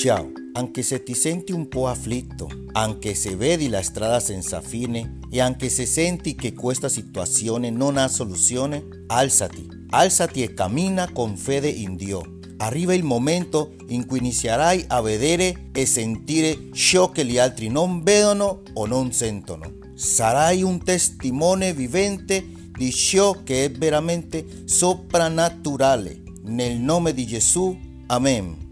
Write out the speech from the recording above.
Ciao, anche se ti senti un po' afflitto, anche se vedi la strada senza fine e anche se senti che questa situazione non ha soluzione, alzati, alzati e cammina con fede in Dio. Arriva il momento in cui inizierai a vedere e sentire ciò che gli altri non vedono o non sentono. Sarai un testimone vivente di ciò che è veramente soprannaturale. Nel nome di Gesù, Amen.